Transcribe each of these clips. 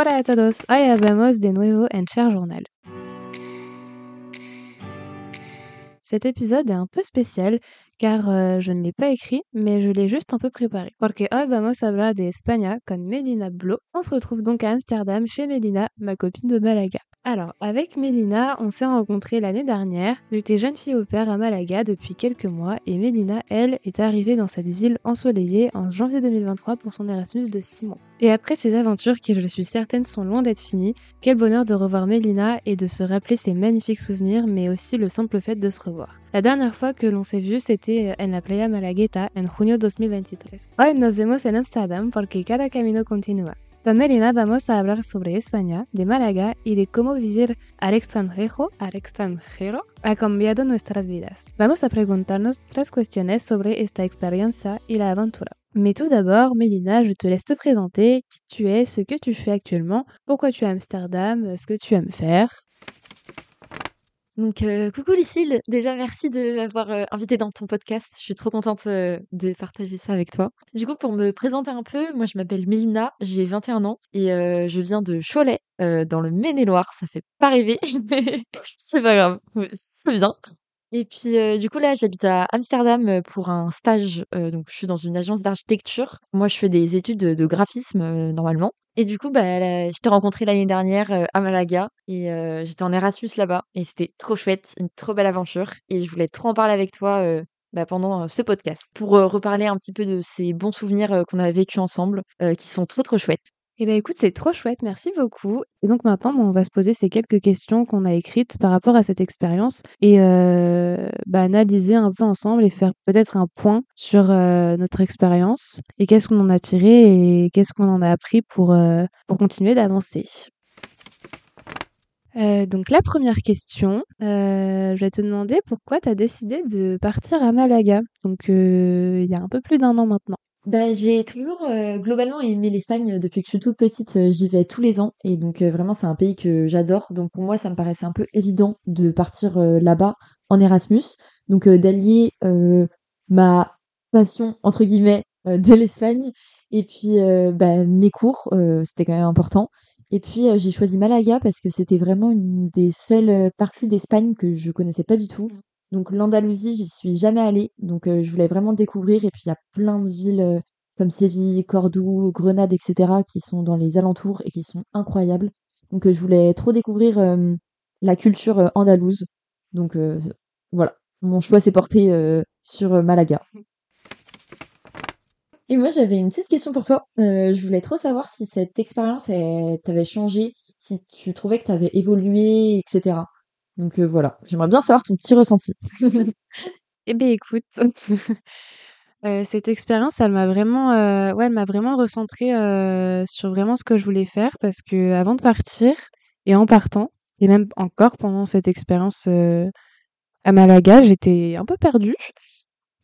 Hola a todos, hoy hablamos de nuevo en Cher Journal. Cet épisode est un peu spécial car euh, je ne l'ai pas écrit, mais je l'ai juste un peu préparé. Porque hoy vamos a hablar de España con Melina Blo. On se retrouve donc à Amsterdam chez Melina, ma copine de Malaga. Alors, avec Mélina, on s'est rencontrés l'année dernière. J'étais jeune fille au père à Malaga depuis quelques mois et Mélina, elle, est arrivée dans cette ville ensoleillée en janvier 2023 pour son Erasmus de 6 mois. Et après ces aventures qui, je suis certaine, sont loin d'être finies, quel bonheur de revoir Mélina et de se rappeler ses magnifiques souvenirs, mais aussi le simple fait de se revoir. La dernière fois que l'on s'est vu, c'était en la playa Malagueta en junio 2023. Hoy nos vemos en Amsterdam porque cada camino continúa. Melina vamos a hablar sobre España, de Málaga y de cómo vivir al extranjero, al extranjero ha cambiado nuestras vidas. Vamos a preguntarnos tres cuestiones sobre esta experiencia y la aventura. Mais tout d'abord, Mélina, je te laisse te présenter qui tu es, ce que tu fais actuellement, pourquoi tu es à Amsterdam, ce que tu aimes faire. Donc, euh, coucou Lucille, déjà merci de m'avoir euh, invité dans ton podcast. Je suis trop contente euh, de partager ça avec toi. Du coup, pour me présenter un peu, moi je m'appelle Mélina, j'ai 21 ans et je viens de Cholet, dans le Maine-et-Loire. Ça fait pas rêver, mais c'est pas grave, c'est bien. Et puis, du coup, là, j'habite à Amsterdam pour un stage. donc, je suis dans une agence d'architecture. Moi, je fais des études de, graphisme normalement. Et du coup, bah, je t'ai rencontré l'année dernière à Malaga et j'étais en Erasmus là-bas et c'était trop chouette, une trop belle aventure et je voulais trop en parler avec toi bah, pendant ce podcast pour reparler un petit peu de ces bons souvenirs qu'on a vécu ensemble qui sont trop trop chouettes. Eh bien écoute, c'est trop chouette, merci beaucoup. Et donc maintenant, on va se poser ces quelques questions qu'on a écrites par rapport à cette expérience et euh, bah, analyser un peu ensemble et faire peut-être un point sur euh, notre expérience et qu'est-ce qu'on en a tiré et qu'est-ce qu'on en a appris pour, euh, pour continuer d'avancer. donc la première question, je vais te demander pourquoi tu as décidé de partir à Malaga, donc il y a un peu plus d'un an maintenant. Bah, j'ai toujours euh, globalement aimé l'Espagne depuis que je suis toute petite. Euh, j'y vais tous les ans et donc euh, vraiment c'est un pays que j'adore. Donc pour moi ça me paraissait un peu évident de partir là-bas en Erasmus. Donc d'allier ma passion entre guillemets de l'Espagne et puis bah, mes cours, c'était quand même important. Et puis j'ai choisi Malaga parce que c'était vraiment une des seules parties d'Espagne que je connaissais pas du tout. Donc l'Andalousie, j'y suis jamais allée, donc euh, je voulais vraiment découvrir. Et puis il y a plein de villes euh, comme Séville, Cordoue, Grenade, etc. qui sont dans les alentours et qui sont incroyables. Donc euh, je voulais trop découvrir la culture andalouse. Donc voilà, mon choix s'est porté sur Malaga. Et moi j'avais une petite question pour toi. je voulais trop savoir si cette expérience t'avait changé, si tu trouvais que t'avais évolué, etc. Donc euh, voilà, j'aimerais bien savoir ton petit ressenti. Eh bien écoute, euh, cette expérience, elle m'a vraiment, euh, elle m'a vraiment recentrée sur vraiment ce que je voulais faire parce que avant de partir et en partant et même encore pendant cette expérience à Malaga, j'étais un peu perdue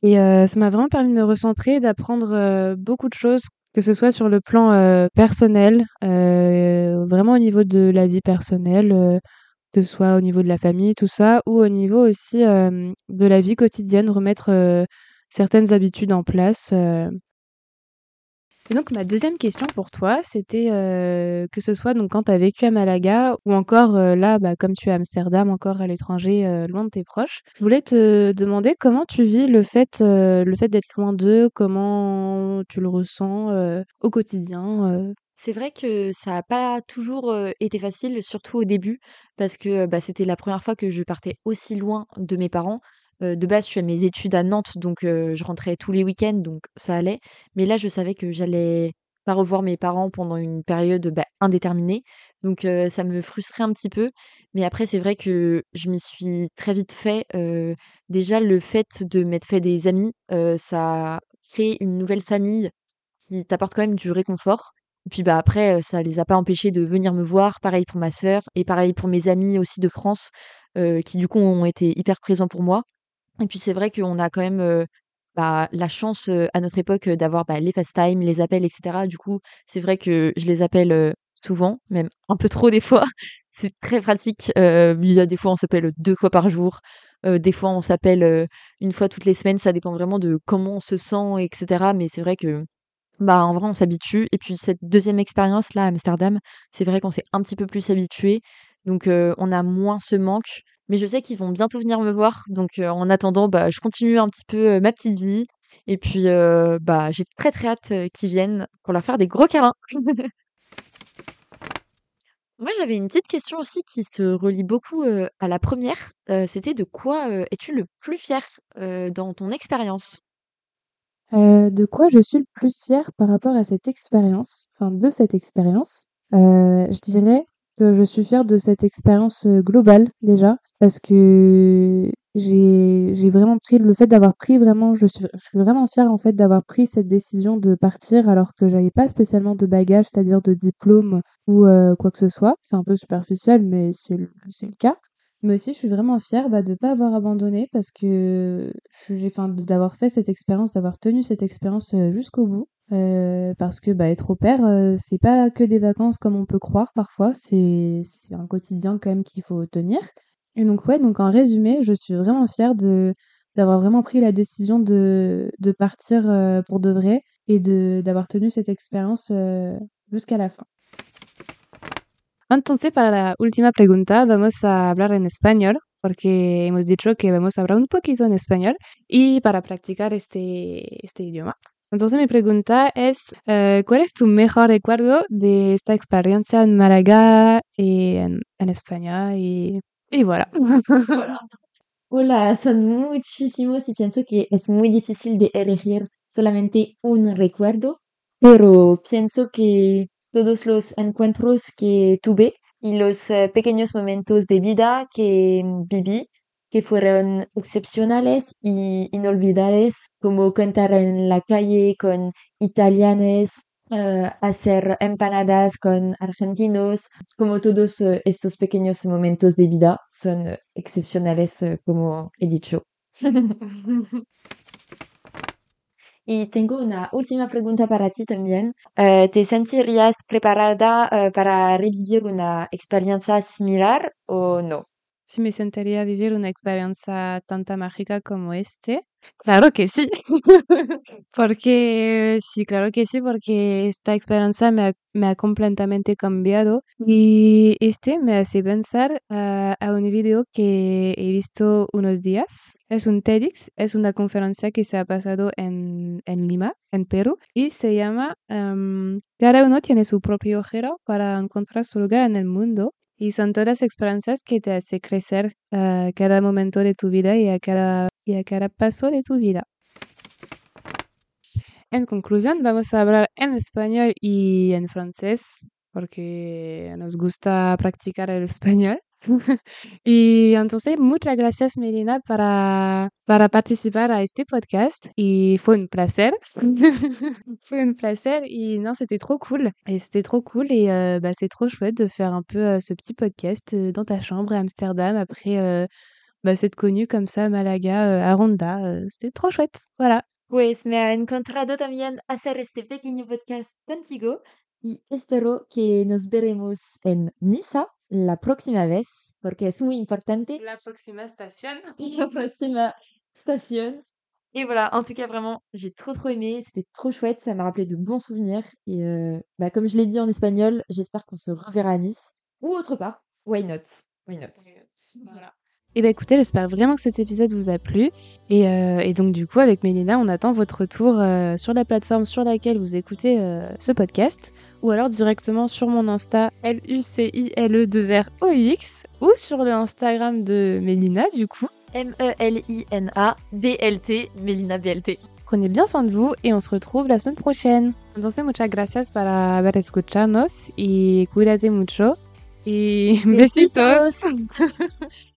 et ça m'a vraiment permis de me recentrer, d'apprendre beaucoup de choses, que ce soit sur le plan personnel, vraiment au niveau de la vie personnelle que ce soit au niveau de la famille, tout ça, ou au niveau aussi de la vie quotidienne, remettre certaines habitudes en place. Et donc ma deuxième question pour toi, c'était que ce soit donc quand tu as vécu à Malaga ou encore là, bah, comme tu es à Amsterdam, encore à l'étranger, loin de tes proches. Je voulais te demander comment tu vis le fait, le fait d'être loin d'eux, comment tu le ressens au quotidien. C'est vrai que ça n'a pas toujours été facile, surtout au début, parce que bah, c'était la première fois que je partais aussi loin de mes parents. de base, je fais mes études à Nantes, donc je rentrais tous les week-ends, donc ça allait. Mais là, je savais que j'allais pas revoir mes parents pendant une période bah, indéterminée, donc ça me frustrait un petit peu. Mais après, c'est vrai que je m'y suis très vite fait. déjà, le fait de m'être fait des amis, ça crée une nouvelle famille qui t'apporte quand même du réconfort. Et puis bah après, ça les a pas empêchés de venir me voir. Pareil pour ma sœur et pareil pour mes amis aussi de France, qui du coup ont été hyper présents pour moi. Et puis c'est vrai qu'on a quand même bah, la chance à notre époque d'avoir bah, les FaceTime, les appels, etc. Du coup, c'est vrai que je les appelle souvent, même un peu trop des fois. c'est très pratique. il y a des fois on s'appelle deux fois par jour. des fois on s'appelle une fois toutes les semaines. Ça dépend vraiment de comment on se sent, etc. Mais c'est vrai que bah en vrai on s'habitue. Et puis cette deuxième expérience là à Amsterdam, c'est vrai qu'on s'est un petit peu plus habitué, donc on a moins ce manque. Mais je sais qu'ils vont bientôt venir me voir, donc en attendant, bah je continue un petit peu ma petite vie. Et puis bah j'ai très très hâte qu'ils viennent pour leur faire des gros câlins. Moi, j'avais une petite question aussi qui se relie beaucoup à la première. C'était de quoi es-tu le plus fier dans ton expérience? De quoi je suis le plus fière par rapport à cette expérience, enfin de cette expérience? Je dirais que je suis fière de cette expérience globale déjà, parce que j'ai vraiment pris le fait d'avoir pris vraiment je suis, vraiment fière en fait d'avoir pris cette décision de partir alors que j'avais pas spécialement de bagage, c'est-à-dire de diplôme ou quoi que ce soit. C'est un peu superficiel, mais c'est le cas. Mais aussi, je suis vraiment fière bah, de ne pas avoir abandonné parce que d'avoir fait cette expérience, d'avoir tenu cette expérience jusqu'au bout. Euh, parce que bah, être au père, euh, c'est pas que des vacances comme on peut croire parfois, c'est, un quotidien quand même qu'il faut tenir. Et donc ouais, donc en résumé, je suis vraiment fière d'avoir vraiment pris la décision de, partir euh, pour de vrai et d'avoir tenu cette expérience jusqu'à la fin. Entonces, para la última pregunta, vamos a hablar en español, porque hemos dicho que vamos a hablar un poquito en español y para practicar este, este idioma. Entonces, mi pregunta es, eh, ¿cuál es tu mejor recuerdo de esta experiencia en Málaga y en, en España? Y, y voilà. Hola, son muchísimos y pienso que es muy difícil de elegir solamente un recuerdo, pero pienso que todos los encuentros que tuve y los eh, pequeños momentos de vida que viví, que fueron excepcionales y inolvidables, como cantar en la calle con italianos, eh, hacer empanadas con argentinos, como todos eh, estos pequeños momentos de vida son excepcionales, como he dicho. Y tengo una última pregunta para ti también. Eh, ¿Te sentirías preparada eh, para revivir una experiencia similar o no? Si me sentiría vivir una experiencia tan mágica como este, Claro que sí, porque sí, claro que sí, porque esta experiencia me ha, me ha completamente cambiado y este me hace pensar a, a, un video que he visto unos días. Es un TEDx, es una conferencia que se ha pasado en, en Lima, en Perú, y se llama um, Cada uno tiene su propio agujero para encontrar su lugar en el mundo. Y son todas experiencias que te hacen crecer a cada momento de tu vida y a cada y a cada paso de tu vida. En conclusión, vamos a hablar en español y en francés porque nos gusta practicar el español. y entonces, muchas gracias, Melina, para, para participar a este podcast. Y fue un placer. fue un placer. Y non, c'était trop cool. Et c'était trop cool. Et bah, c'est trop chouette de faire un peu euh, ce petit podcast euh, dans ta chambre à Amsterdam après euh, bah, s'être connu comme ça à Malaga, à Ronda. C'était trop chouette. Voilà. Pues me ha encontrado también hacer este pequeño podcast contigo y espero que nos veremos en Niza la próxima vez porque es muy importante. La próxima estación. La próxima estación. Et voilà, en tout cas, vraiment, j'ai trop trop aimé, c'était trop chouette, ça m'a rappelé de bons souvenirs. Et euh, bah, comme je l'ai dit en espagnol, j'espère qu'on se reverra à Nice ou autre part. Why not? Why not, Voilà. Et eh bien écoutez, j'espère vraiment que cet épisode vous a plu. Et, euh, et donc du coup, avec Mélina, on attend votre retour euh, sur la plateforme sur laquelle vous écoutez euh, ce podcast, ou alors directement sur mon Insta L-U-C-I-L-E-2-R-O-X, ou sur le Instagram de Mélina du coup. M-E-L-I-N-A-D-L-T, Mélina BLT. Prenez bien soin de vous et on se retrouve la semaine prochaine. Entonces, muchas gracias para haber escucharnos y cuídate mucho. Y besitos.